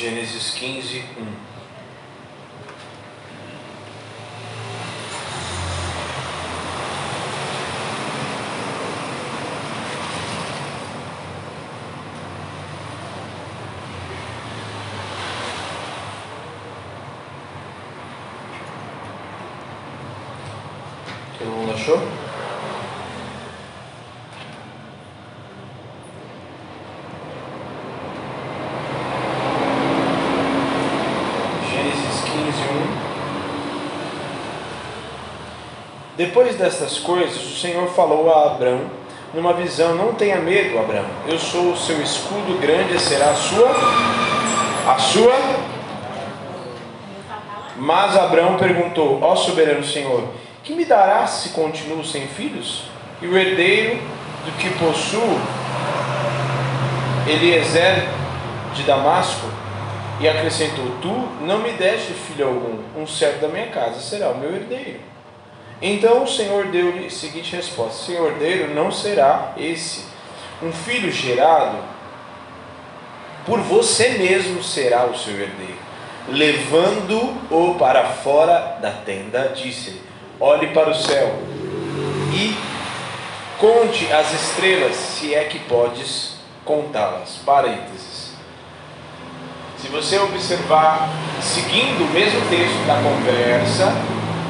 Gênesis 15, 1. Todo mundo achou? Gênesis 15, 1. Depois destas coisas, o Senhor falou a Abrão numa visão: Não tenha medo, Abrão. Eu sou o seu escudo grande, será a sua. A sua. Mas Abrão perguntou: Ó soberano Senhor, que me darás se continuo sem filhos? E o herdeiro do que possuo, Eliezer de Damasco, e acrescentou: Tu não me deste filho algum, um servo da minha casa será o meu herdeiro. Então o Senhor deu-lhe a seguinte resposta: Seu herdeiro não será esse. Um filho gerado por você mesmo será o seu herdeiro. Levando-o para fora da tenda, disse-lhe: Olhe para o céu e conte as estrelas, se é que podes contá-las. Parênteses. Se você observar, seguindo o mesmo texto da conversa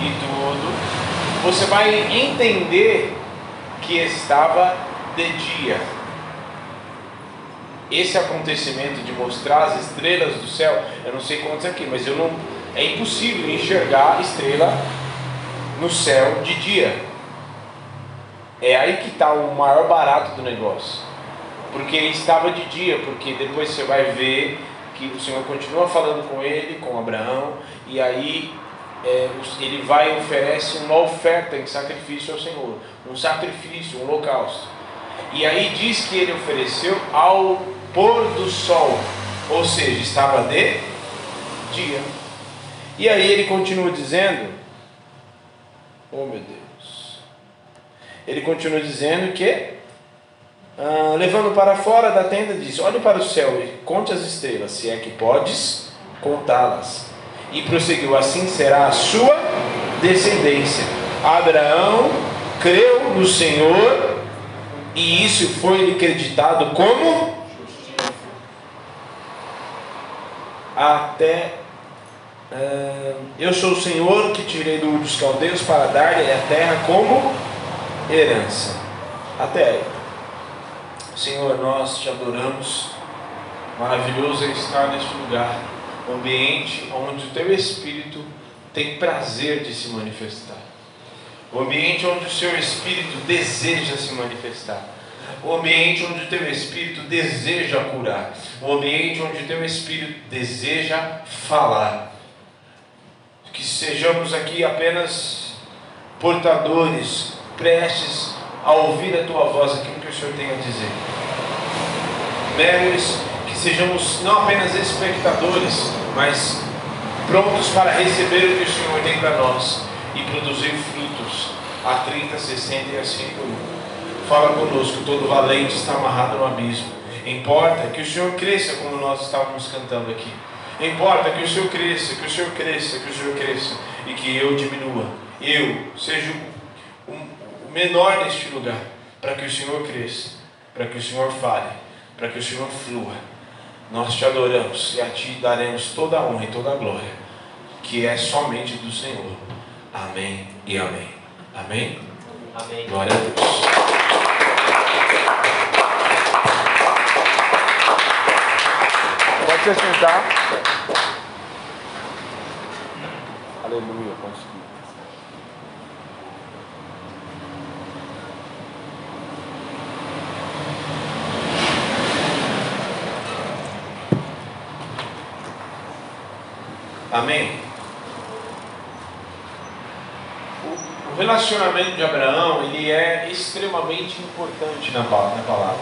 e tudo, você vai entender que estava de dia. Esse acontecimento de mostrar as estrelas do céu, eu não sei quantos aqui, mas eu não, é impossível enxergar estrela no céu de dia. É aí que está o maior barato do negócio. Porque estava de dia, porque depois você vai ver que o Senhor continua falando com ele, com Abraão, e aí é, ele vai e oferece uma oferta em sacrifício ao Senhor, um sacrifício, um holocausto. E aí diz que ele ofereceu ao pôr do sol, ou seja, estava de dia. E aí ele continua dizendo, oh meu Deus, ele continua dizendo que, ah, levando para fora da tenda, diz: Olhe para o céu e conte as estrelas, se é que podes contá-las. E prosseguiu: Assim será a sua descendência. Abraão creu no Senhor e isso foi-lhe acreditado como até uh, eu sou o Senhor que tirei do dos caldeus para dar-lhe a terra como herança. Até aí. Senhor, nós te adoramos. Maravilhoso é estar neste lugar, ambiente onde o teu Espírito tem prazer de se manifestar. O ambiente onde o seu Espírito deseja se manifestar. O ambiente onde o teu Espírito deseja curar. O ambiente onde o teu Espírito deseja falar. Que sejamos aqui apenas portadores, prestes a ouvir a tua voz, aquilo que o Senhor tem a dizer. Que sejamos não apenas espectadores, mas prontos para receber o que o Senhor tem para nós e produzir frutos a 30, 60 e a 100 por um. Fala conosco, todo valente está amarrado no abismo. Importa que o Senhor cresça como nós estávamos cantando aqui. Importa que o Senhor cresça, que o Senhor cresça, que o Senhor cresça e que eu diminua. Eu seja o menor neste lugar, para que o Senhor cresça, para que o Senhor fale, para que o Senhor flua. Nós te adoramos e a ti daremos toda a honra e toda a glória, que é somente do Senhor. Amém e amém. Amém? Amém. Glória a Deus. Pode se sentar. Aleluia. Pode relacionamento de Abraão ele é extremamente importante na palavra.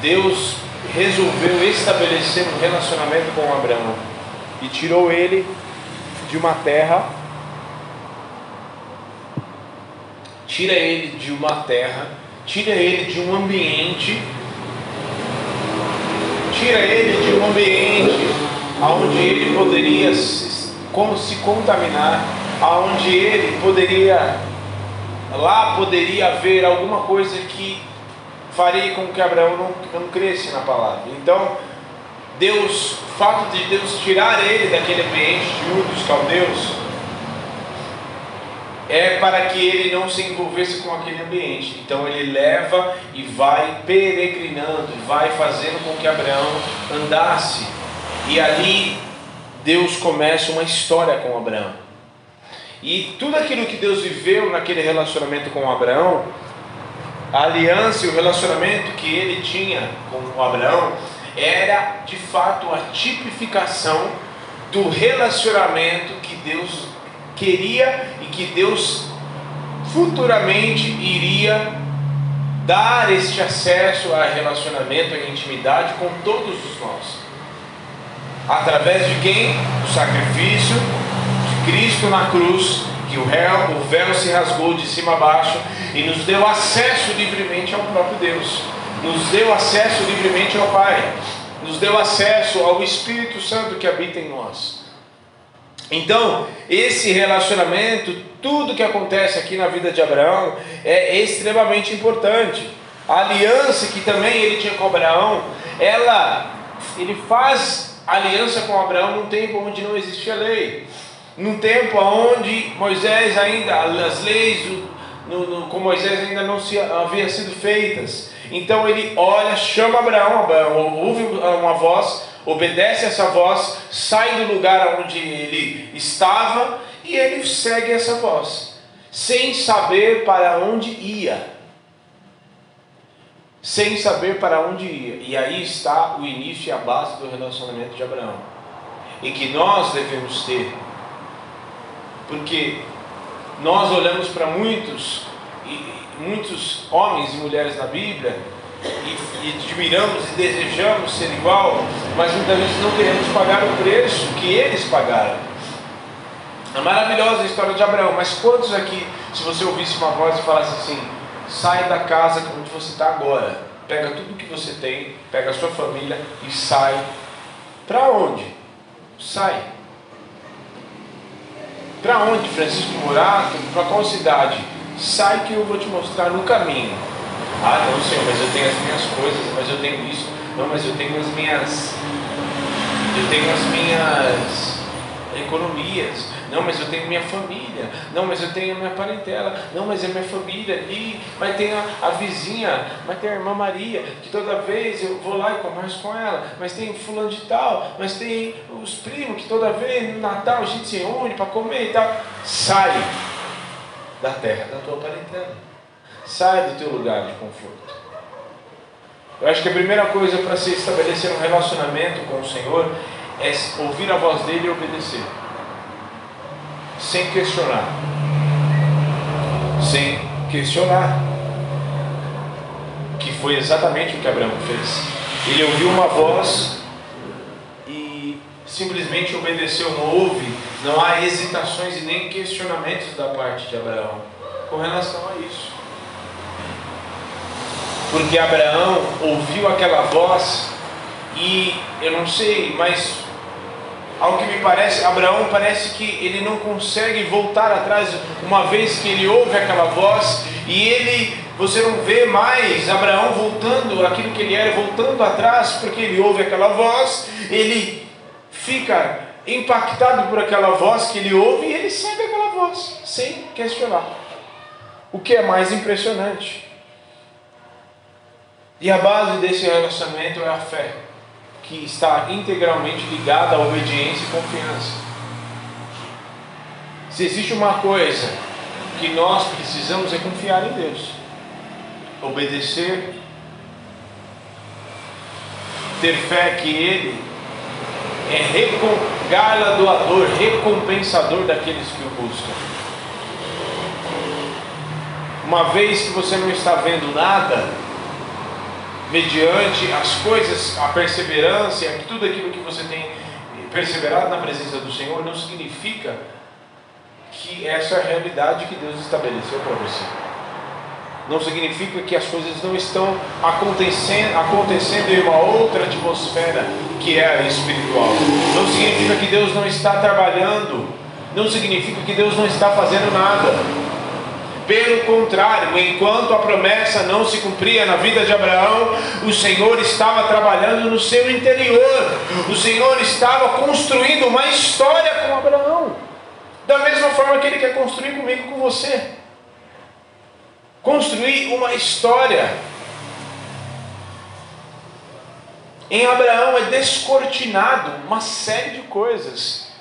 Deus resolveu estabelecer um relacionamento com Abraão e tirou ele de uma terra, tira ele de uma terra, tira ele de um ambiente, tira ele de um ambiente aonde ele poderia se, como se contaminar, aonde ele poderia lá poderia haver alguma coisa que faria com que Abraão não, não cresce na palavra. Então, Deus, o fato de Deus tirar ele daquele ambiente de Ur dos caldeus, é para que ele não se envolvesse com aquele ambiente. Então ele leva e vai peregrinando, vai fazendo com que Abraão andasse e ali Deus começa uma história com Abraão. E tudo aquilo que Deus viveu naquele relacionamento com Abraão, a aliança e o relacionamento que ele tinha com Abraão, era de fato a tipificação do relacionamento que Deus queria e que Deus futuramente iria dar este acesso a relacionamento, a intimidade com todos os nós. Através de quem? O sacrifício Cristo na cruz, que o véu, o véu se rasgou de cima a baixo e nos deu acesso livremente ao próprio Deus, nos deu acesso livremente ao Pai, nos deu acesso ao Espírito Santo que habita em nós. Então, esse relacionamento, tudo que acontece aqui na vida de Abraão é extremamente importante. A aliança que também ele tinha com Abraão, ela ele faz aliança com Abraão num tempo onde não existia lei, num tempo onde Moisés ainda, as leis no, no, com Moisés ainda não se, havia sido feitas. Então ele olha, chama Abraão, Abraão ouve uma voz, obedece essa voz, sai do lugar onde ele estava e ele segue essa voz, sem saber para onde ia sem saber para onde ia. E aí está o início e a base do relacionamento de Abraão. E que nós devemos ter. Porque nós olhamos para muitos, muitos homens e mulheres na Bíblia e, e admiramos e desejamos ser igual, mas muitas vezes não queremos pagar o preço que eles pagaram. É maravilhosa a história de Abraão, mas quantos aqui, se você ouvisse uma voz e falasse assim, sai da casa onde você está agora, pega tudo que você tem, pega a sua família e sai. Para onde? Sai. Para onde, Francisco Murato? Para qual cidade? Sai que eu vou te mostrar no caminho. Ah, não, Senhor, mas eu tenho as minhas coisas, mas eu tenho isso. Não, mas eu tenho as minhas. Eu tenho as minhas economias. Não, mas eu tenho minha família. Não, mas eu tenho minha parentela. Não, mas é minha família ali. Mas tem a, a vizinha, mas tem a irmã Maria, que toda vez eu vou lá e converso com ela. Mas tem fulano de tal. Mas tem os primos que toda vez no Natal a gente se reúne para comer e tal. Sai da terra da tua parentela. Sai do teu lugar de conforto. Eu acho que a primeira coisa para se estabelecer um relacionamento com o Senhor é ouvir a voz dele e obedecer sem questionar. Sem questionar. Que foi exatamente o que Abraão fez. Ele ouviu uma voz e simplesmente obedeceu, não houve, não há hesitações e nem questionamentos da parte de Abraão com relação a isso. Porque Abraão ouviu aquela voz e eu não sei, mas ao que me parece, Abraão parece que ele não consegue voltar atrás, uma vez que ele ouve aquela voz e ele, você não vê mais Abraão voltando aquilo que ele era, voltando atrás, porque ele ouve aquela voz, ele fica impactado por aquela voz que ele ouve e ele segue aquela voz, sem questionar. O que é mais impressionante. E a base desse relacionamento é a fé. Que está integralmente ligada à obediência e confiança. Se existe uma coisa que nós precisamos é confiar em Deus, obedecer, ter fé que Ele é galardoador, recompensador daqueles que o buscam. Uma vez que você não está vendo nada, mediante as coisas, a perseverança, tudo aquilo que você tem perseverado na presença do Senhor, não significa que essa é a realidade que Deus estabeleceu para você. Não significa que as coisas não estão acontecendo, acontecendo em uma outra atmosfera que é a espiritual. Não significa que Deus não está trabalhando. Não significa que Deus não está fazendo nada. Pelo contrário, enquanto a promessa não se cumpria na vida de Abraão, o Senhor estava trabalhando no seu interior. O Senhor estava construindo uma história com Abraão. Da mesma forma que Ele quer construir comigo com você. Construir uma história. Em Abraão é descortinado uma série de coisas.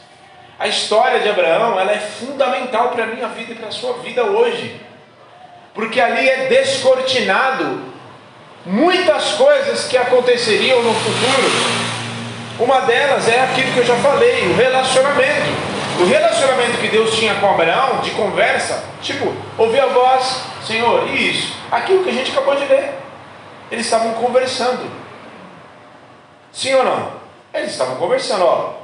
A história de Abraão ela é fundamental para a minha vida e para a sua vida hoje. Porque ali é descortinado muitas coisas que aconteceriam no futuro. Uma delas é aquilo que eu já falei, o relacionamento. O relacionamento que Deus tinha com Abraão, de conversa, tipo, ouvir a voz, Senhor, e isso? Aquilo que a gente acabou de ler. Eles estavam conversando. Sim ou não? Eles estavam conversando, ó.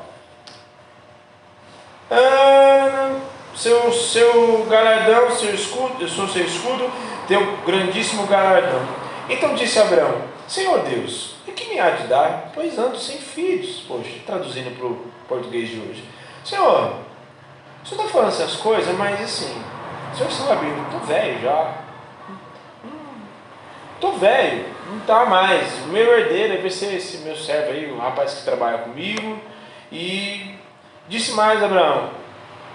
Ah, seu, seu galardão, seu escudo, eu sou seu escudo, teu grandíssimo galardão. Então disse Abraão: Senhor Deus, o que me há de dar? Pois ando sem filhos. Poxa, traduzindo para o português de hoje. Senhor, o senhor está falando essas coisas, mas assim, o senhor sabe, eu estou velho já. Estou velho, não está mais. O meu herdeiro vai ser esse meu servo aí, o rapaz que trabalha comigo. E disse mais Abraão: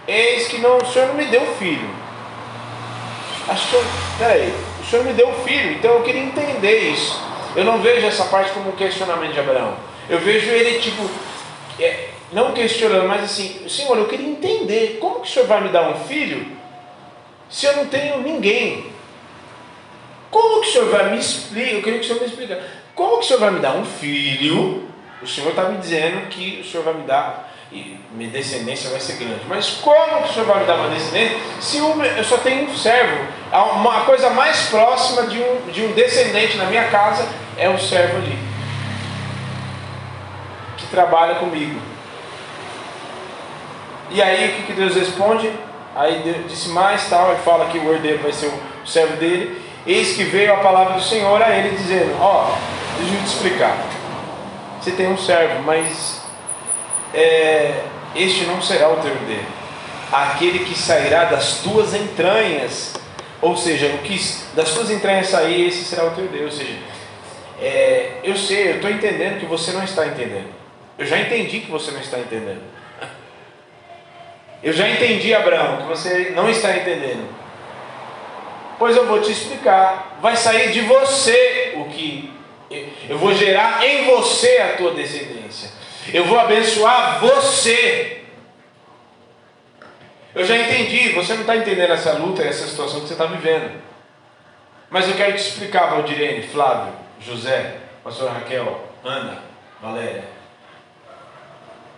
Eis que não, o senhor não me deu filho. Acho que, peraí, o senhor me deu filho, então eu queria entender isso. Eu não vejo essa parte como um questionamento de Abraão. Eu vejo ele tipo, é, não questionando, mas assim, Senhor, eu queria entender como que o Senhor vai me dar um filho se eu não tenho ninguém? Como que o Senhor vai me explicar? Eu queria que o Senhor me explicasse. Como que o Senhor vai me dar um filho? O Senhor está me dizendo que o Senhor vai me dar, e minha descendência vai ser grande. Mas como que o Senhor vai me dar uma descendência se eu só tenho um servo? Uma coisa mais próxima de um, de um descendente na minha casa é o servo ali, que trabalha comigo. E aí o que, que Deus responde? Aí Deus disse mais tal, ele fala que o herdeiro vai ser o servo dele. Eis que veio a palavra do Senhor a ele dizendo: Ó, oh, deixa eu te explicar. Você tem um servo, mas é, este não será o teu herdeiro. Aquele que sairá das tuas entranhas, ou seja, o que das tuas entranhas sair, esse será o teu Deus. Ou seja, é, eu sei, eu estou entendendo que você não está entendendo. Eu já entendi que você não está entendendo. Eu já entendi, Abraão, que você não está entendendo. Pois eu vou te explicar. Vai sair de você o que eu vou gerar em você a tua descendência. Eu vou abençoar você. Eu já entendi, você não está entendendo essa luta, essa situação que você está vivendo. Mas eu quero te explicar, Valdirene, Flávio, José, pastor Raquel, Ana, Valéria.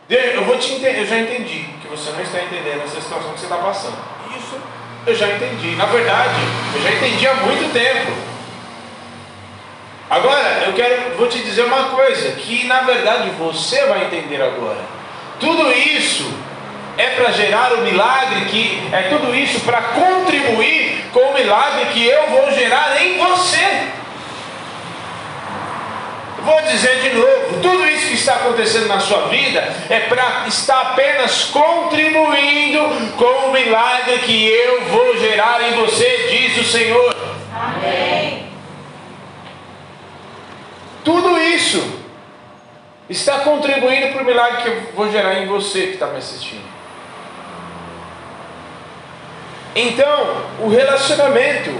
Eu vou te entender, eu já entendi que você não está entendendo essa situação que você está passando. Isso eu já entendi. Na verdade, eu já entendi há muito tempo. Agora, quero, vou te dizer uma coisa, que na verdade você vai entender agora. Tudo isso é para gerar o milagre que é tudo isso para contribuir com o milagre que eu vou gerar em você. Vou dizer de novo: tudo isso que está acontecendo na sua vida é para estar apenas contribuindo com o milagre que eu vou gerar em você, diz o Senhor. Amém. Tudo isso está contribuindo para o milagre que eu vou gerar em você que está me assistindo. Então, o relacionamento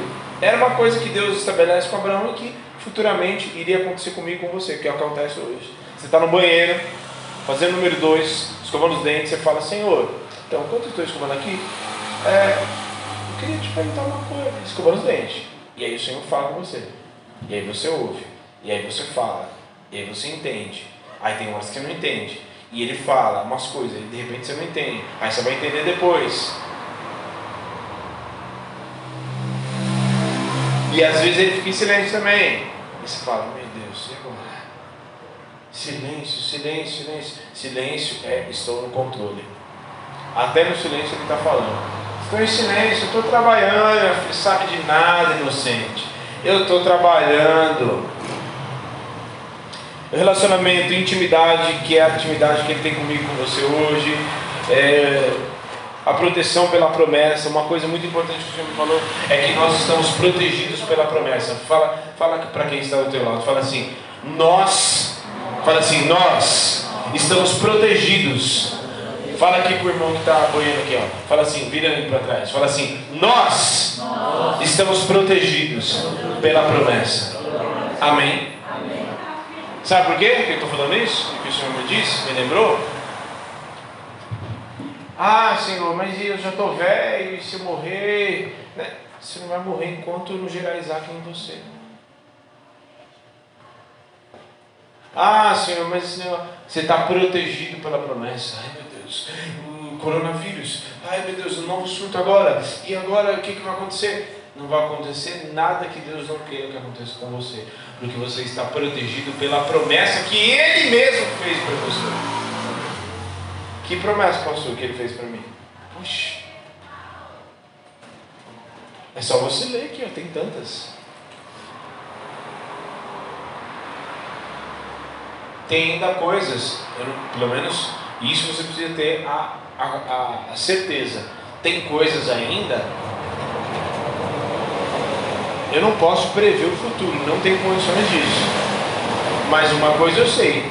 era uma coisa que Deus estabelece com Abraão e que futuramente iria acontecer comigo com você, que acontece hoje. Você está no banheiro, fazendo número dois, escovando os dentes, você fala, Senhor, então enquanto eu estou escovando aqui, é, eu queria te perguntar uma coisa, escovando os dentes. E aí o Senhor fala com você. E aí você ouve. E aí você fala. E aí você entende. Aí tem horas que você não entende. E ele fala umas coisas, e de repente você não entende. Aí você vai entender depois. E às vezes ele fica em silêncio também. E você fala, meu Deus, e agora? Silêncio, silêncio, silêncio. Silêncio é estou no controle. Até no silêncio ele está falando. Estou em silêncio, estou trabalhando, sabe de nada, inocente. Eu estou trabalhando. Relacionamento, intimidade, que é a intimidade que ele tem comigo, com você hoje. É, a proteção pela promessa, uma coisa muito importante que o Senhor me falou é que nós estamos protegidos pela promessa. Fala, fala para quem está do teu lado, fala assim: nós, fala assim, nós estamos protegidos. Fala aqui pro irmão que está boiando aqui, ó. Fala assim, vira ele para trás. Fala assim: nós, nós estamos protegidos pela promessa. Amém. Sabe por quê que eu estou falando isso? Que o Senhor me disse, me lembrou? Ah, Senhor, mas eu já estou velho e se eu morrer. Né? Você não vai morrer enquanto não gerar Isaac em você. Ah, Senhor, mas Senhor, você está protegido pela promessa. Ai, meu Deus, o coronavírus. Ai, meu Deus, o novo surto agora. E agora o que, que vai acontecer? Não vai acontecer nada que Deus não queira que aconteça com você. Porque você está protegido pela promessa que Ele mesmo fez para você. Que promessa, pastor, que ele fez para mim? Puxa. É só você ler aqui, ó, tem tantas. Tem ainda coisas, eu, pelo menos isso você precisa ter a, a, a certeza. Tem coisas ainda. Eu não posso prever o futuro, não tenho condições disso. Mas uma coisa eu sei,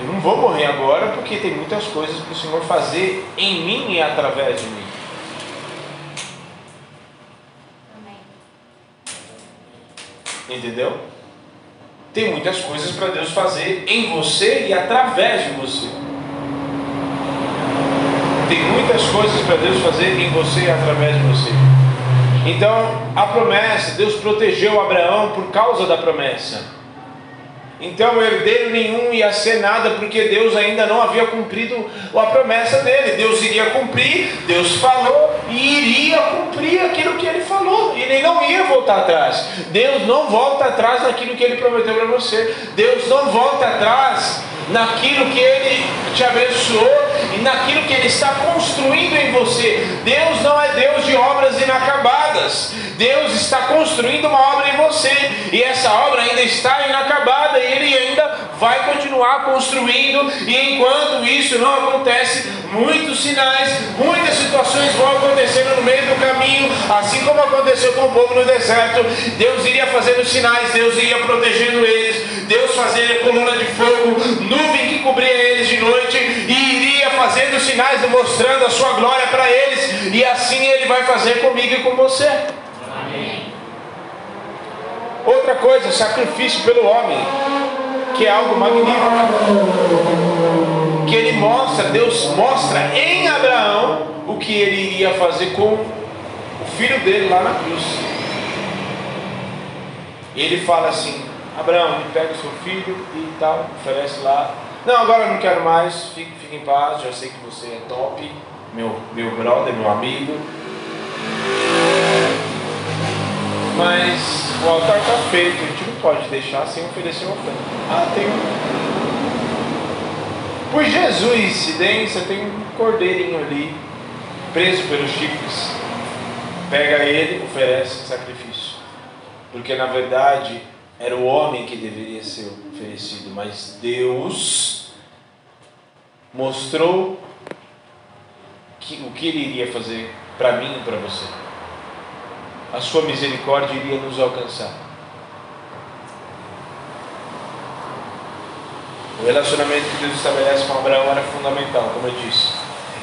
eu não vou morrer agora porque tem muitas coisas para o Senhor fazer em mim e através de mim. Entendeu? Tem muitas coisas para Deus fazer em você e através de você. Tem muitas coisas para Deus fazer em você e através de você. Então, a promessa, Deus protegeu Abraão por causa da promessa. Então, herdeiro nenhum ia ser nada, porque Deus ainda não havia cumprido a promessa dele. Deus iria cumprir, Deus falou e iria cumprir aquilo que ele falou. Ele não ia voltar atrás. Deus não volta atrás naquilo que ele prometeu para você. Deus não volta atrás naquilo que Ele te abençoou e naquilo que Ele está construindo em você. Deus não é Deus de obras inacabadas. Deus está construindo uma obra em você e essa obra ainda está inacabada e Ele ainda vai continuar construindo e enquanto isso não acontece, muitos sinais, muitas situações vão acontecendo no meio do caminho, assim como aconteceu com o povo no deserto. Deus iria fazendo sinais, Deus iria protegendo eles, Deus fazia coluna de fogo, nuvem que cobria eles de noite e iria fazendo sinais mostrando a sua glória para eles, e assim ele vai fazer comigo e com você. Amém. Outra coisa, sacrifício pelo homem que é algo magnífico. Que ele mostra, Deus mostra em Abraão o que ele iria fazer com o filho dele lá na cruz. Ele fala assim: Abraão, pega o seu filho e tal, oferece lá. Não, agora eu não quero mais, fique, fique em paz, já sei que você é top, meu, meu brother, meu amigo. Mas o altar está feito, a gente não pode deixar sem oferecer uma oferta. Ah, tem um. Por Jesus, tem um cordeirinho ali, preso pelos chifres. Pega ele, oferece sacrifício. Porque na verdade era o homem que deveria ser oferecido, mas Deus mostrou que, o que ele iria fazer para mim e para você a sua misericórdia iria nos alcançar. O relacionamento que Deus estabelece com Abraão era fundamental, como eu disse.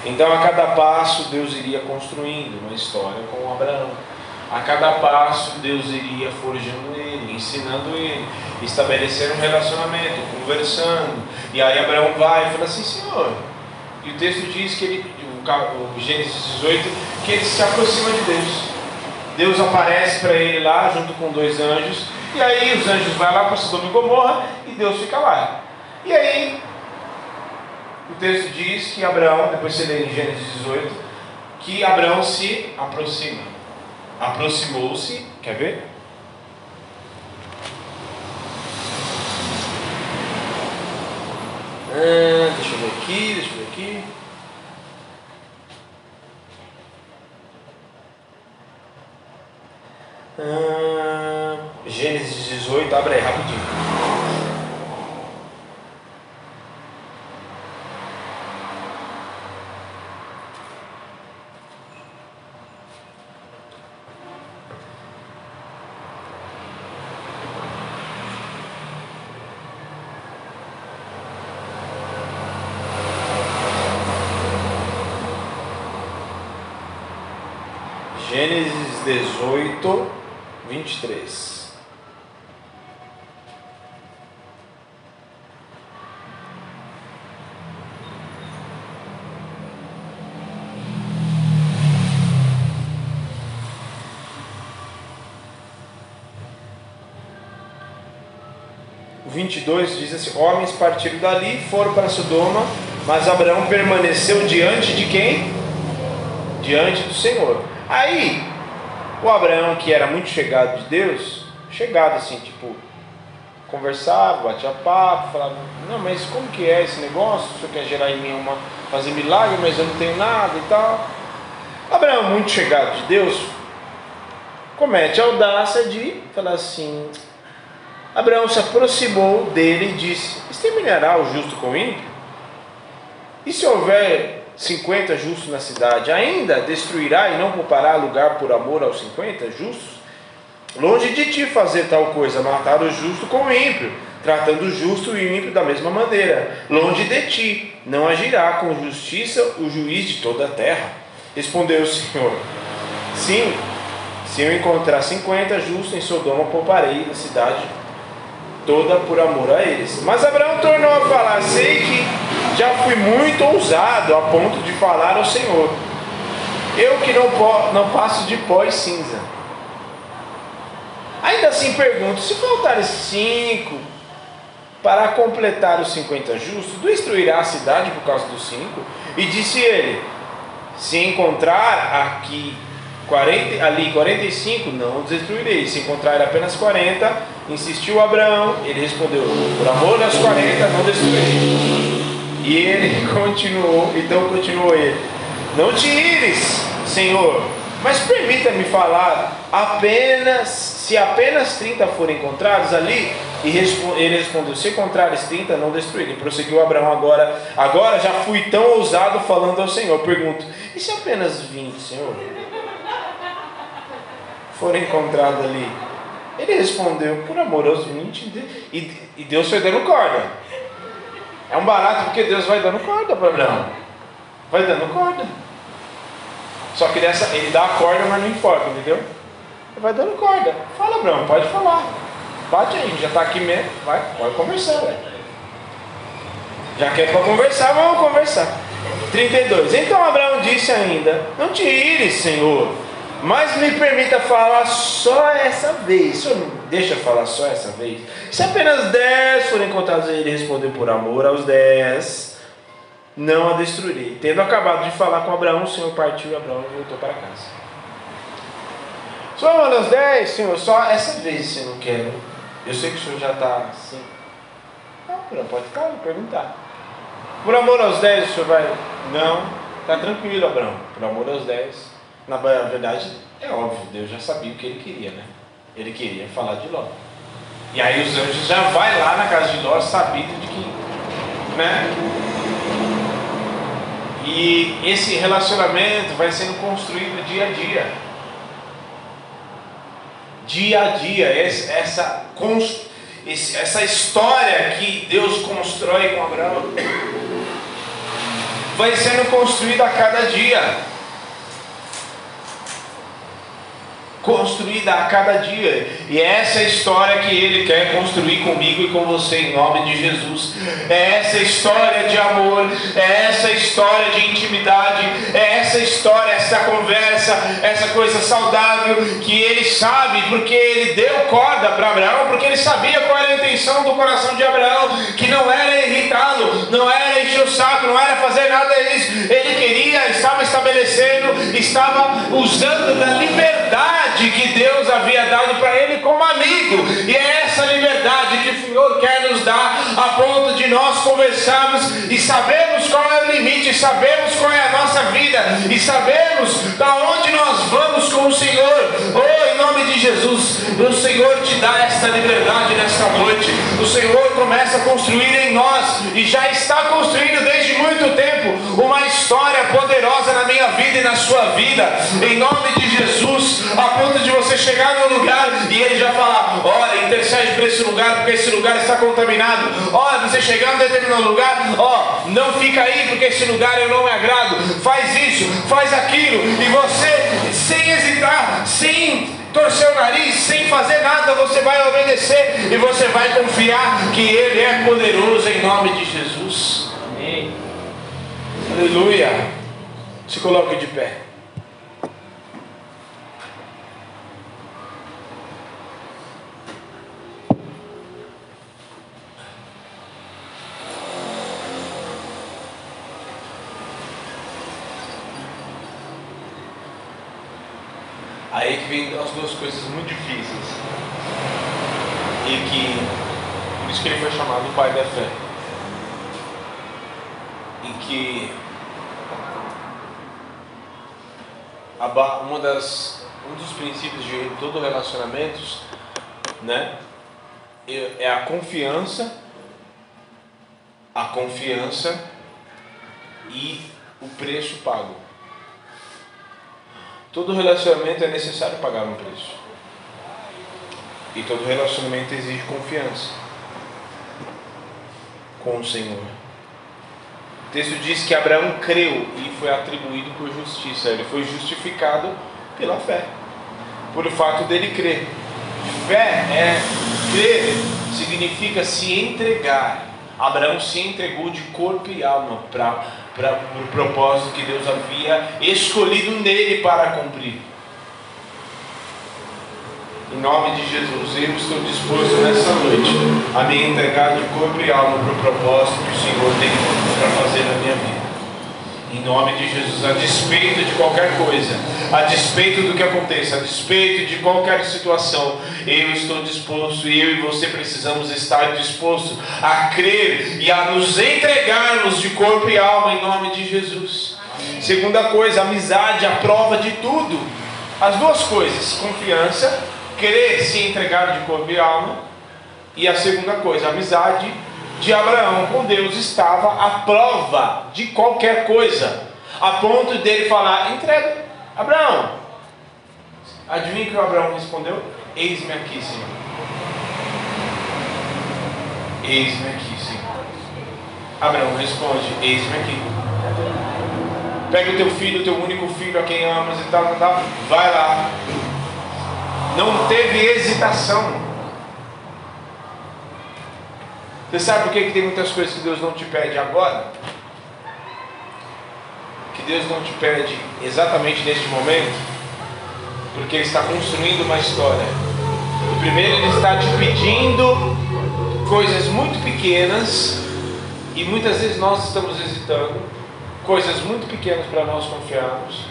Então, a cada passo, Deus iria construindo uma história com Abraão. A cada passo, Deus iria forjando ele, ensinando ele, estabelecendo um relacionamento, conversando. E aí Abraão vai e fala assim: Senhor. E o texto diz que ele, o Gênesis 18, que ele se aproxima de Deus. Deus aparece para ele lá, junto com dois anjos. E aí os anjos vão lá para Sodoma e Gomorra e Deus fica lá. E aí, o texto diz que Abraão, depois você lê em Gênesis 18, que Abraão se aproxima aproximou-se, quer ver? Ah, deixa eu ver aqui, deixa eu ver aqui. Ah, Gênesis 18, abre aí rapidinho. 18, 23. O 22 diz assim: Homens partiram dali, foram para Sodoma, mas Abraão permaneceu diante de quem? Diante do Senhor. Aí, o Abraão, que era muito chegado de Deus, chegado assim, tipo, conversava, batia papo, falava, não, mas como que é esse negócio? O senhor quer gerar em mim uma, fazer milagre, mas eu não tenho nada e tal. Abraão, muito chegado de Deus, comete a audácia de falar assim. Abraão se aproximou dele e disse: Exterminará o justo com o ímpio? E se houver 50 justos na cidade, ainda destruirá e não poupará lugar por amor aos 50 justos? Longe de ti fazer tal coisa, matar o justo com o ímpio, tratando o justo e o ímpio da mesma maneira. Longe de ti, não agirá com justiça o juiz de toda a terra. Respondeu o Senhor: Sim, se eu encontrar 50 justos em Sodoma, pouparei a cidade toda por amor a eles. Mas Abraão tornou a falar: Sei que já fui muito ousado a ponto de falar ao Senhor. Eu que não, não passo de pó e cinza. Ainda assim pergunto: se faltarem cinco para completar os cinquenta justos, destruirá a cidade por causa dos cinco? E disse ele: se encontrar aqui 40, ali 45, não os destruirei. Se encontrar apenas 40, insistiu Abraão. Ele respondeu: Por amor das 40, não destruirei. E ele continuou, então continuou ele: Não te ires, Senhor, mas permita-me falar apenas, se apenas 30 forem encontrados ali, e ele respondeu: Se encontrares 30, não destruirei. Prosseguiu Abraão agora, agora já fui tão ousado falando ao Senhor. Pergunto: E se apenas 20, Senhor, forem encontrados ali? Ele respondeu: Por amor aos 20, e, e Deus foi dando corda. É um barato porque Deus vai dando corda para Abraão. Vai dando corda. Só que dessa, ele dá a corda, mas não importa, entendeu? Ele vai dando corda. Fala, Abraão, pode falar. Bate aí, já está aqui mesmo. Vai, pode conversar, velho. Já que é para conversar, vamos conversar. 32. Então Abraão disse ainda: Não te ires, Senhor mas me permita falar só essa vez. Senhor, deixa falar só essa vez. Se apenas dez forem contados, ele respondeu por amor aos dez, não a destruirei. Tendo acabado de falar com Abraão, o Senhor partiu e Abraão voltou para casa. Só manda os dez, Senhor, só essa vez, Senhor, não quero. Eu sei que o Senhor já está assim. Não, pode ficar, perguntar. Por amor aos dez, o Senhor vai. Não, está tranquilo, Abraão. Por amor aos dez. Na verdade, é óbvio, Deus já sabia o que ele queria, né? Ele queria falar de Ló. E aí os anjos já vai lá na casa de Ló sabido de que, né? E esse relacionamento vai sendo construído dia a dia. Dia a dia, essa, essa história que Deus constrói com Abraão vai sendo construída a cada dia. Construída a cada dia. E é essa história que Ele quer construir comigo e com você, em nome de Jesus. É essa história de amor, é essa história de intimidade, é essa história, essa conversa, essa coisa saudável que Ele sabe, porque Ele deu corda para Abraão, porque Ele sabia qual era a intenção do coração de Abraão, que não era irritá-lo, não era encher o saco, não era fazer nada disso. Ele queria, estava estabelecendo, estava usando da liberdade que Deus havia dado para ele como amigo. E é essa liberdade que o Senhor quer nos dar, a ponto de nós conversarmos e sabermos qual é o limite, sabemos qual é a nossa vida e sabemos para onde nós vamos com o Senhor. Oh, em nome de Jesus, o Senhor te dá esta liberdade nesta noite. O Senhor começa a construir em nós e já está construindo desde muito tempo uma história poderosa na vida e na sua vida. Em nome de Jesus, a ponto de você chegar no lugar e ele já falar: olha, intercede para esse lugar, porque esse lugar está contaminado. Olha, você chegar em determinado lugar, ó, não fica aí, porque esse lugar eu não me agrado. Faz isso, faz aquilo, e você, sem hesitar, sem torcer o nariz, sem fazer nada, você vai obedecer e você vai confiar que Ele é poderoso em nome de Jesus. Amém. Aleluia. Se coloque de pé. Aí que vem as duas coisas muito difíceis. E que por isso que ele foi chamado o pai da fé. E que uma das, um dos princípios de todo relacionamento né, é, é a confiança, a confiança e o preço pago. Todo relacionamento é necessário pagar um preço. E todo relacionamento exige confiança com o Senhor. O texto diz que Abraão creu e foi atribuído por justiça. Ele foi justificado pela fé, por o fato dele crer. Fé é crer, significa se entregar. Abraão se entregou de corpo e alma para o propósito que Deus havia escolhido nele para cumprir. Em nome de Jesus, eu estou disposto nessa noite a me entregar de corpo e alma para o propósito que o Senhor tem para fazer na minha vida. Em nome de Jesus, a despeito de qualquer coisa, a despeito do que aconteça, a despeito de qualquer situação, eu estou disposto e eu e você precisamos estar dispostos a crer e a nos entregarmos de corpo e alma em nome de Jesus. Segunda coisa, amizade, a prova de tudo. As duas coisas, confiança, crer, se entregar de corpo e alma. E a segunda coisa, amizade, de Abraão com Deus estava a prova de qualquer coisa, a ponto dele falar: entrega, Abraão. Adivinha que o Abraão respondeu? Eis-me aqui, Senhor. Eis-me aqui, Senhor. Abraão responde: Eis-me aqui. Pega o teu filho, o teu único filho, a quem amas e tal, tal, vai lá. Não teve hesitação. Você sabe por que, que tem muitas coisas que Deus não te pede agora? Que Deus não te pede exatamente neste momento? Porque Ele está construindo uma história. O primeiro, Ele está te pedindo coisas muito pequenas, e muitas vezes nós estamos hesitando, coisas muito pequenas para nós confiarmos,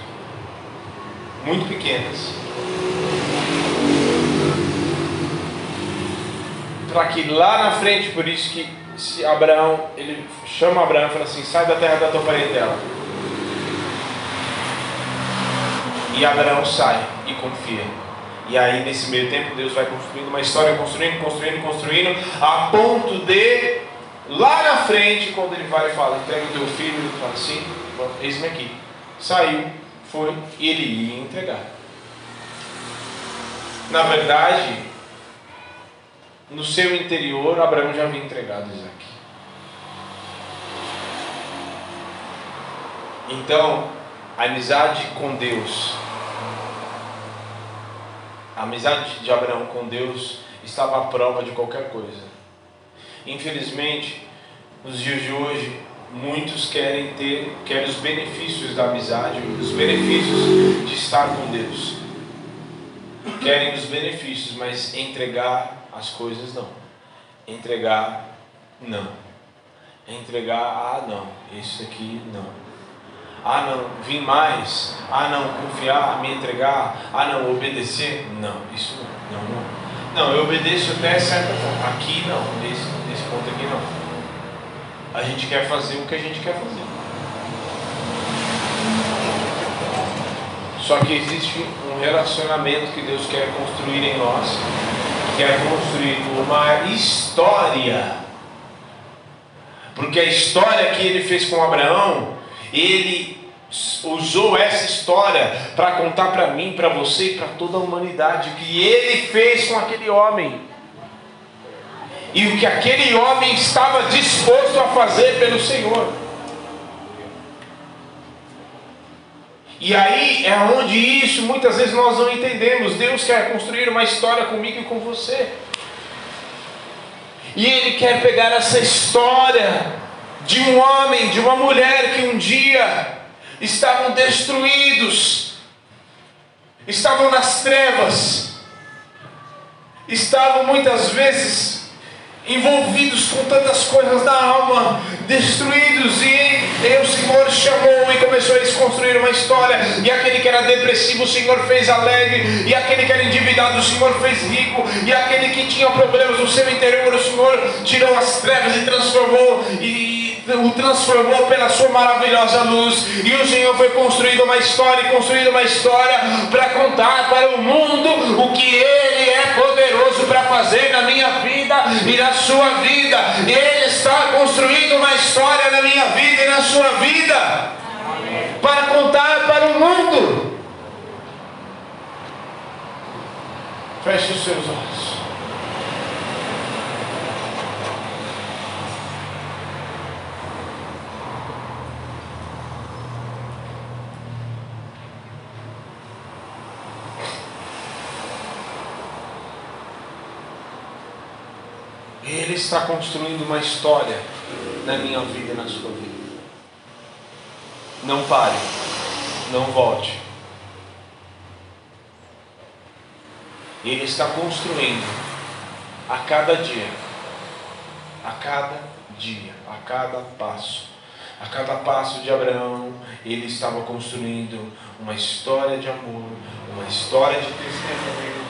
muito pequenas para que lá na frente, por isso que se Abraão, ele chama Abraão e fala assim: sai da terra da tua parentela. E Abraão sai e confia. E aí, nesse meio tempo, Deus vai construindo uma história, construindo, construindo, construindo, a ponto de, lá na frente, quando ele vai e fala: entrega o teu filho, ele fala assim: eis-me aqui. Saiu, foi, e ele ia entregar. Na verdade, no seu interior, Abraão já havia entregado Isaac. Então, a amizade com Deus A amizade de Abraão com Deus estava à prova de qualquer coisa. Infelizmente, nos dias de hoje, muitos querem ter querem os benefícios da amizade, os benefícios de estar com Deus. Querem os benefícios, mas entregar as coisas não. Entregar não. Entregar, ah não, isso aqui não. Ah não, vir mais. Ah não, confiar, me entregar. Ah não, obedecer. Não, isso não. Não, não. Não, eu obedeço até certa ponto. Aqui não, nesse, nesse ponto aqui não. A gente quer fazer o que a gente quer fazer. Só que existe um relacionamento que Deus quer construir em nós, quer construir uma história. Porque a história que ele fez com Abraão, ele usou essa história para contar para mim, para você e para toda a humanidade o que ele fez com aquele homem e o que aquele homem estava disposto a fazer pelo Senhor. E aí é onde isso muitas vezes nós não entendemos. Deus quer construir uma história comigo e com você. E Ele quer pegar essa história de um homem, de uma mulher que um dia estavam destruídos, estavam nas trevas, estavam muitas vezes envolvidos com tantas coisas da alma, destruídos, e o Senhor chamou e começou a desconstruir uma história, e aquele que era depressivo o Senhor fez alegre, e aquele que era endividado o Senhor fez rico, e aquele que tinha problemas no seu interior o Senhor tirou as trevas e transformou, e o transformou pela sua maravilhosa luz, e o Senhor foi construindo uma história, construindo uma história para contar para o mundo o que Ele é poderoso para fazer na minha vida e na sua vida. Ele está construindo uma história na minha vida e na sua vida para contar para o mundo. Feche os seus olhos. Ele está construindo uma história na minha vida e na sua vida. Não pare, não volte. Ele está construindo a cada dia, a cada dia, a cada passo. A cada passo de Abraão, ele estava construindo uma história de amor, uma história de testemunho,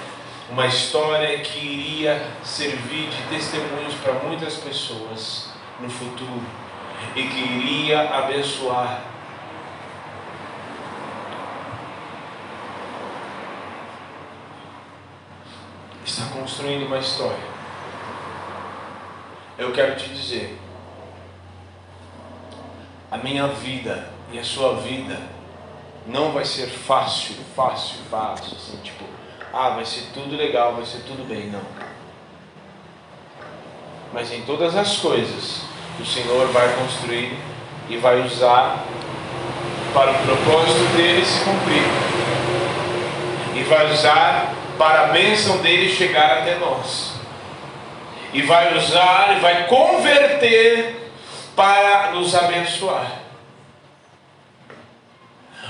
uma história que iria servir de testemunhos para muitas pessoas no futuro e que iria abençoar. Está construindo uma história. Eu quero te dizer, a minha vida e a sua vida não vai ser fácil, fácil, fácil, assim, tipo, ah, vai ser tudo legal, vai ser tudo bem. Não. Mas em todas as coisas, o Senhor vai construir e vai usar para o propósito dele se cumprir. E vai usar para a bênção dele chegar até nós. E vai usar e vai converter para nos abençoar.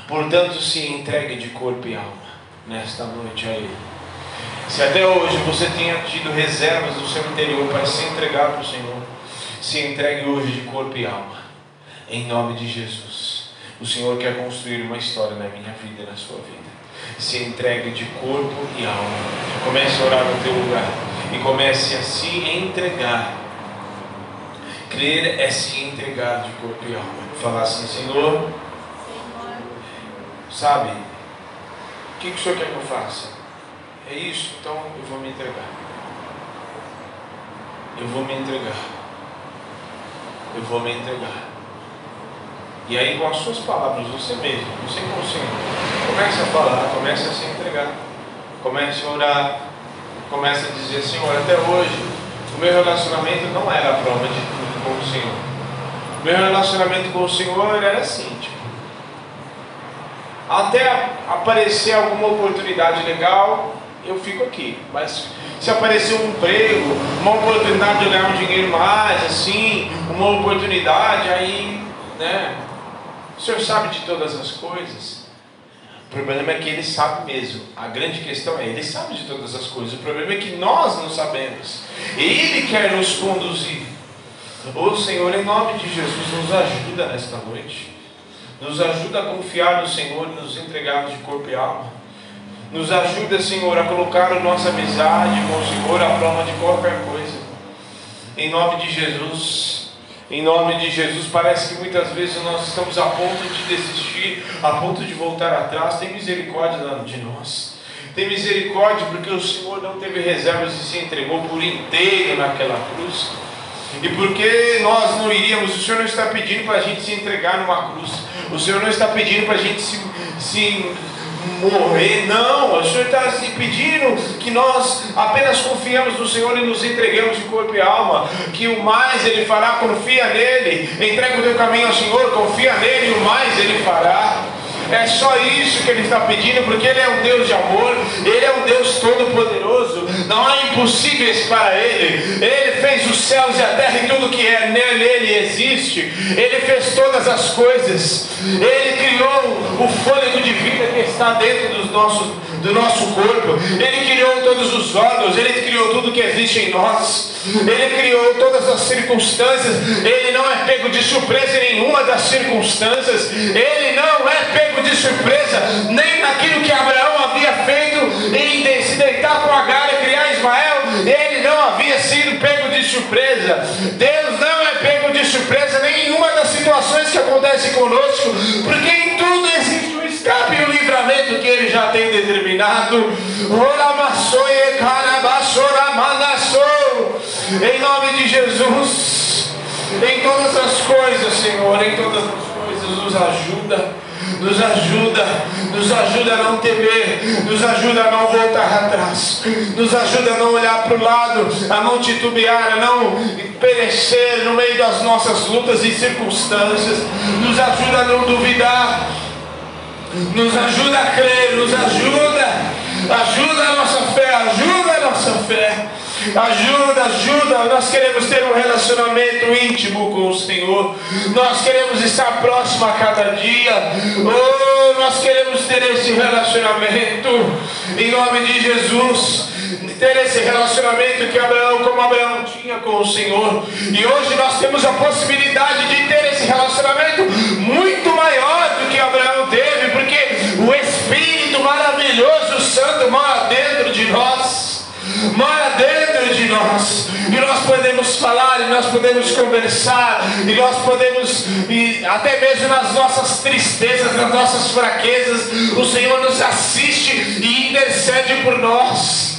Portanto, se entregue de corpo e alma nesta noite a Ele. Se até hoje você tenha tido reservas do seu interior para se entregar para o Senhor, se entregue hoje de corpo e alma, em nome de Jesus. O Senhor quer construir uma história na minha vida e na sua vida. Se entregue de corpo e alma. Comece a orar no teu lugar e comece a se entregar. Crer é se entregar de corpo e alma. Falar assim, Senhor, sabe, que, que o Senhor quer que eu faça? É isso, então eu vou me entregar. Eu vou me entregar. Eu vou me entregar. E aí, com as suas palavras, você mesmo, você consciente, comece a falar, comece a se entregar, comece a orar, comece a dizer: Senhor, até hoje, o meu relacionamento não era a prova de tudo com o Senhor. Meu relacionamento com o Senhor era assim, tipo, até aparecer alguma oportunidade legal, eu fico aqui. Mas se aparecer um emprego, uma oportunidade de ganhar um dinheiro mais, assim, uma oportunidade, aí, né? O Senhor sabe de todas as coisas. O problema é que Ele sabe mesmo. A grande questão é, Ele sabe de todas as coisas. O problema é que nós não sabemos. Ele quer nos conduzir. Ô Senhor, em nome de Jesus, nos ajuda nesta noite. Nos ajuda a confiar no Senhor e nos entregarmos de corpo e alma. Nos ajuda, Senhor, a colocar a nossa amizade com o Senhor à prova de qualquer coisa. Em nome de Jesus. Em nome de Jesus, parece que muitas vezes nós estamos a ponto de desistir, a ponto de voltar atrás. Tem misericórdia de nós. Tem misericórdia porque o Senhor não teve reservas e se entregou por inteiro naquela cruz. E porque nós não iríamos, o Senhor não está pedindo para a gente se entregar numa cruz. O Senhor não está pedindo para a gente se, se morrer, não. O Senhor está se pedindo que nós apenas confiamos no Senhor e nos entreguemos de corpo e alma. Que o mais Ele fará, confia nele. Entrega o teu caminho ao Senhor, confia nele, e o mais Ele fará. É só isso que Ele está pedindo, porque Ele é um Deus de amor, Ele é um Deus todo-poderoso, não há impossíveis para Ele. Ele fez os céus e a terra e tudo que é nele, Ele existe. Ele fez todas as coisas. Ele criou o fôlego de vida que está dentro dos nossos, do nosso corpo. Ele criou todos os órgãos, Ele criou tudo que existe em nós. Ele criou todas as circunstâncias. Ele não é pego de surpresa em nenhuma das circunstâncias. Ele não é pego de surpresa nem naquilo que Abraão havia feito em se deitar com Agar e criar Ismael. Ele não havia sido pego de surpresa. Deus não é pego de surpresa nenhuma das situações que acontecem conosco, porque em tudo existe um escape e um livramento que Ele já tem determinado. Em nome de Jesus, em todas as coisas, Senhor, em todas as coisas, nos ajuda nos ajuda, nos ajuda a não temer, nos ajuda a não voltar atrás, nos ajuda a não olhar para o lado, a não titubear, a não perecer no meio das nossas lutas e circunstâncias, nos ajuda a não duvidar, nos ajuda a crer, nos ajuda, ajuda a nossa fé, ajuda a nossa fé. Ajuda, ajuda. Nós queremos ter um relacionamento íntimo com o Senhor. Nós queremos estar próximo a cada dia. Oh, nós queremos ter esse relacionamento em nome de Jesus. Ter esse relacionamento que Abraão, como Abraão tinha com o Senhor. E hoje nós temos a possibilidade de ter esse relacionamento muito maior do que Abraão teve, porque o Espírito maravilhoso, Santo, mora dentro de nós mora dentro de nós, e nós podemos falar, e nós podemos conversar, e nós podemos, e até mesmo nas nossas tristezas, nas nossas fraquezas, o Senhor nos assiste e intercede por nós.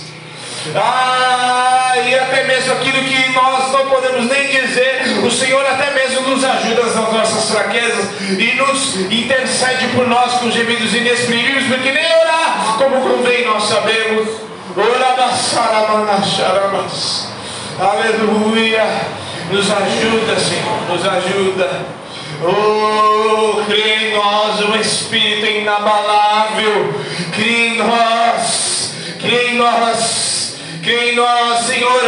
Ah, e até mesmo aquilo que nós não podemos nem dizer, o Senhor até mesmo nos ajuda nas nossas fraquezas e nos intercede por nós com gemidos inexprimíveis, porque nem orar como convém nós sabemos. Aleluia. Nos ajuda, Senhor. Nos ajuda. Oh, cria em nós um Espírito inabalável. Cria em nós. Cria em nós. Cria em nós, Senhor.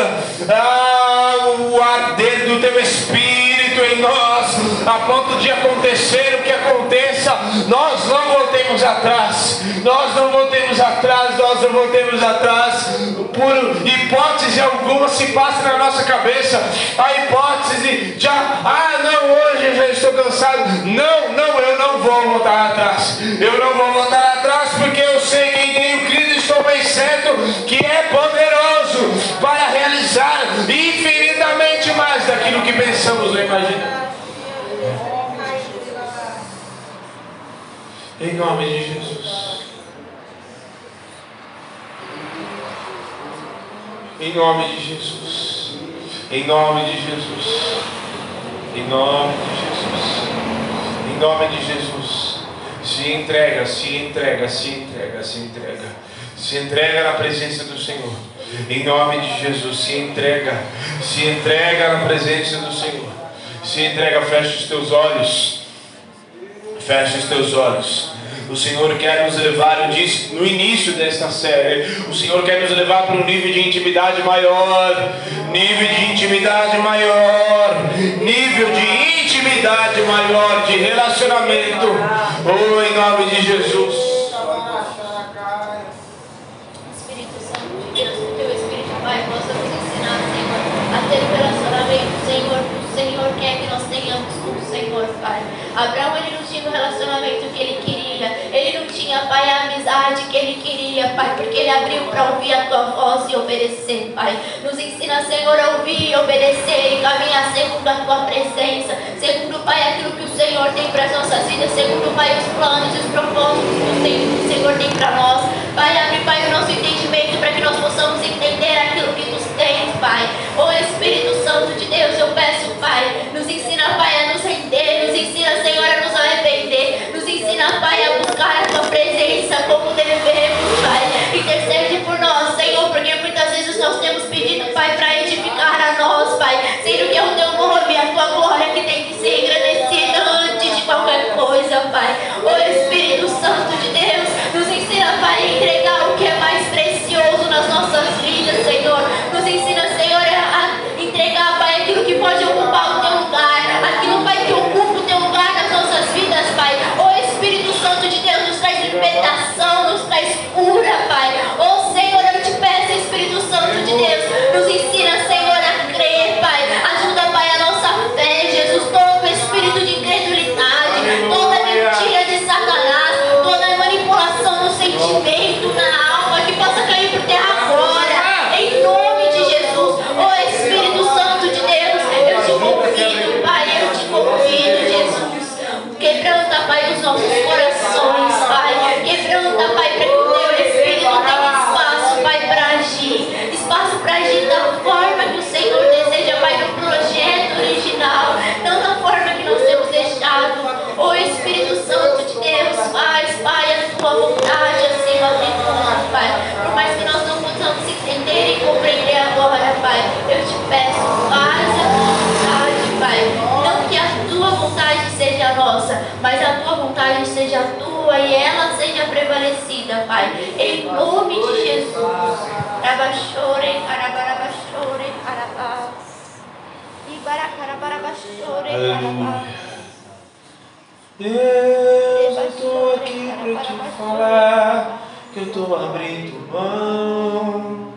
Ah, o arder do teu Espírito em nós. A ponto de acontecer o que aconteça. Nós não voltemos atrás. Nós não voltemos atrás. Nós não voltemos atrás. Por hipótese alguma se passa na nossa cabeça. A hipótese de, ah, não, hoje já estou cansado. Não, não, eu não vou voltar atrás. Eu não vou voltar atrás porque eu sei quem tem o Cristo. Estou bem certo que é poderoso para realizar infinitamente mais daquilo que pensamos ou imaginamos. Em nome de Jesus. Em nome de Jesus. Em nome de Jesus. Em nome de Jesus. Em nome de Jesus. Se entrega, se entrega, se entrega, se entrega. Se entrega na presença do Senhor. Em nome de Jesus, se entrega. Se entrega na presença do Senhor. Se entrega, fecha os teus olhos. Fecha os teus olhos. O Senhor quer nos levar, eu disse no início desta série, o Senhor quer nos levar para um nível de intimidade maior, nível de intimidade maior, nível de intimidade maior, de relacionamento. Oh, em nome de Jesus. Pai. Abraão ele tinha o relacionamento que ele queria. Ele não tinha, Pai, a amizade que ele queria, Pai, porque ele abriu para ouvir a tua voz e obedecer, Pai. Nos ensina, Senhor, a ouvir, obedecer e caminhar segundo a tua presença. Segundo, Pai, aquilo que o Senhor tem para as nossas vidas. Segundo, Pai, os planos e os propósitos que o Senhor tem para nós. Pai, abre, Pai, o nosso entendimento para que nós possamos entender aquilo que tu tens, Pai. Ô Espírito Santo de Deus, eu peço, prevalecida, Pai. Em nome de Jesus. Rabachore, carabarabachore, carabás. Ibaracarabarabaxore, carabás. Deus, eu estou aqui para te falar que eu estou abrindo mão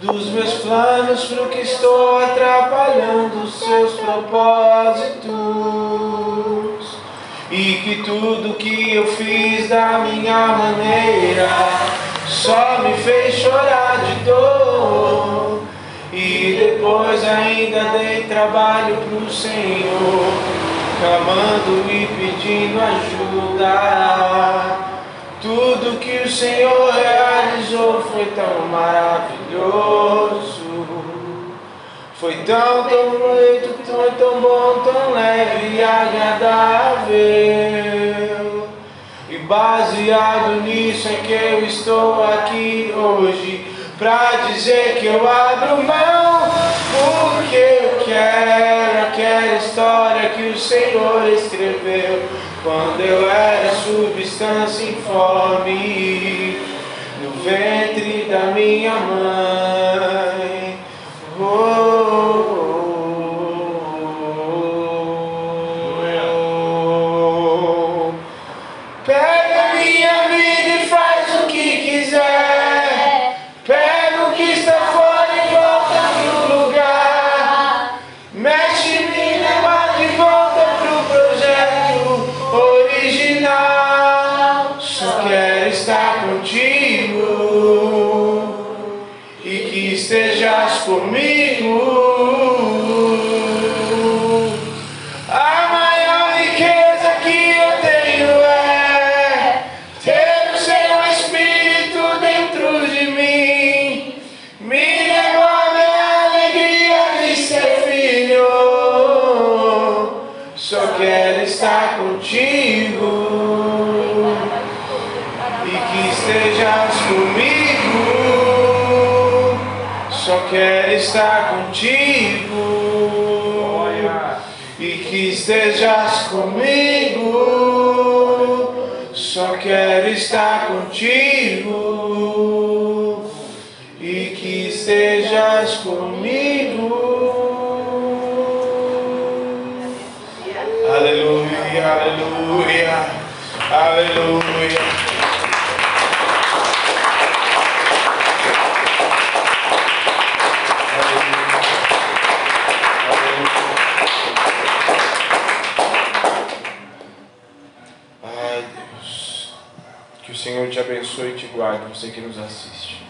dos meus planos pro que estou atrapalhando os seus propósitos e que tudo que eu fiz da minha maneira só me fez chorar de dor e depois ainda dei trabalho pro Senhor clamando e pedindo ajuda. Tudo que o Senhor realizou foi tão maravilhoso. Foi tão, tão bonito, tão, tão bom, tão leve e agradável. E baseado nisso é que eu estou aqui hoje pra dizer que eu abro mão porque eu quero aquela história que o Senhor escreveu quando eu era substância informe no ventre da minha mãe. Estar contigo e que estejas comigo. Só quero estar contigo e que estejas comigo. Aleluia, aleluia, aleluia. Abençoe e te guarde, você que nos assiste.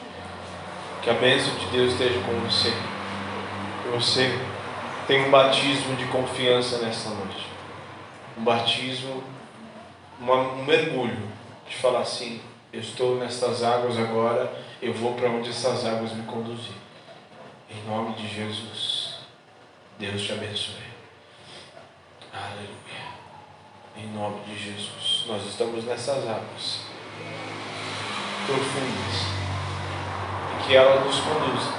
Que a bênção de Deus esteja com você. Que você tenha um batismo de confiança nesta noite. Um batismo, um mergulho de falar assim: eu estou nestas águas agora, eu vou para onde essas águas me conduzir. Em nome de Jesus, Deus te abençoe. Aleluia. Em nome de Jesus, nós estamos nessas águas profundas e que ela nos conduza.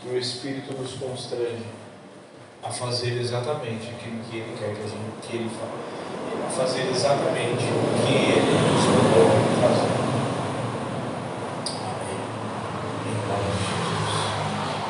Que o Espírito nos constrange a fazer exatamente aquilo que Ele quer que, a gente, que Ele faça, fazer exatamente o que Ele nos mandou fazer.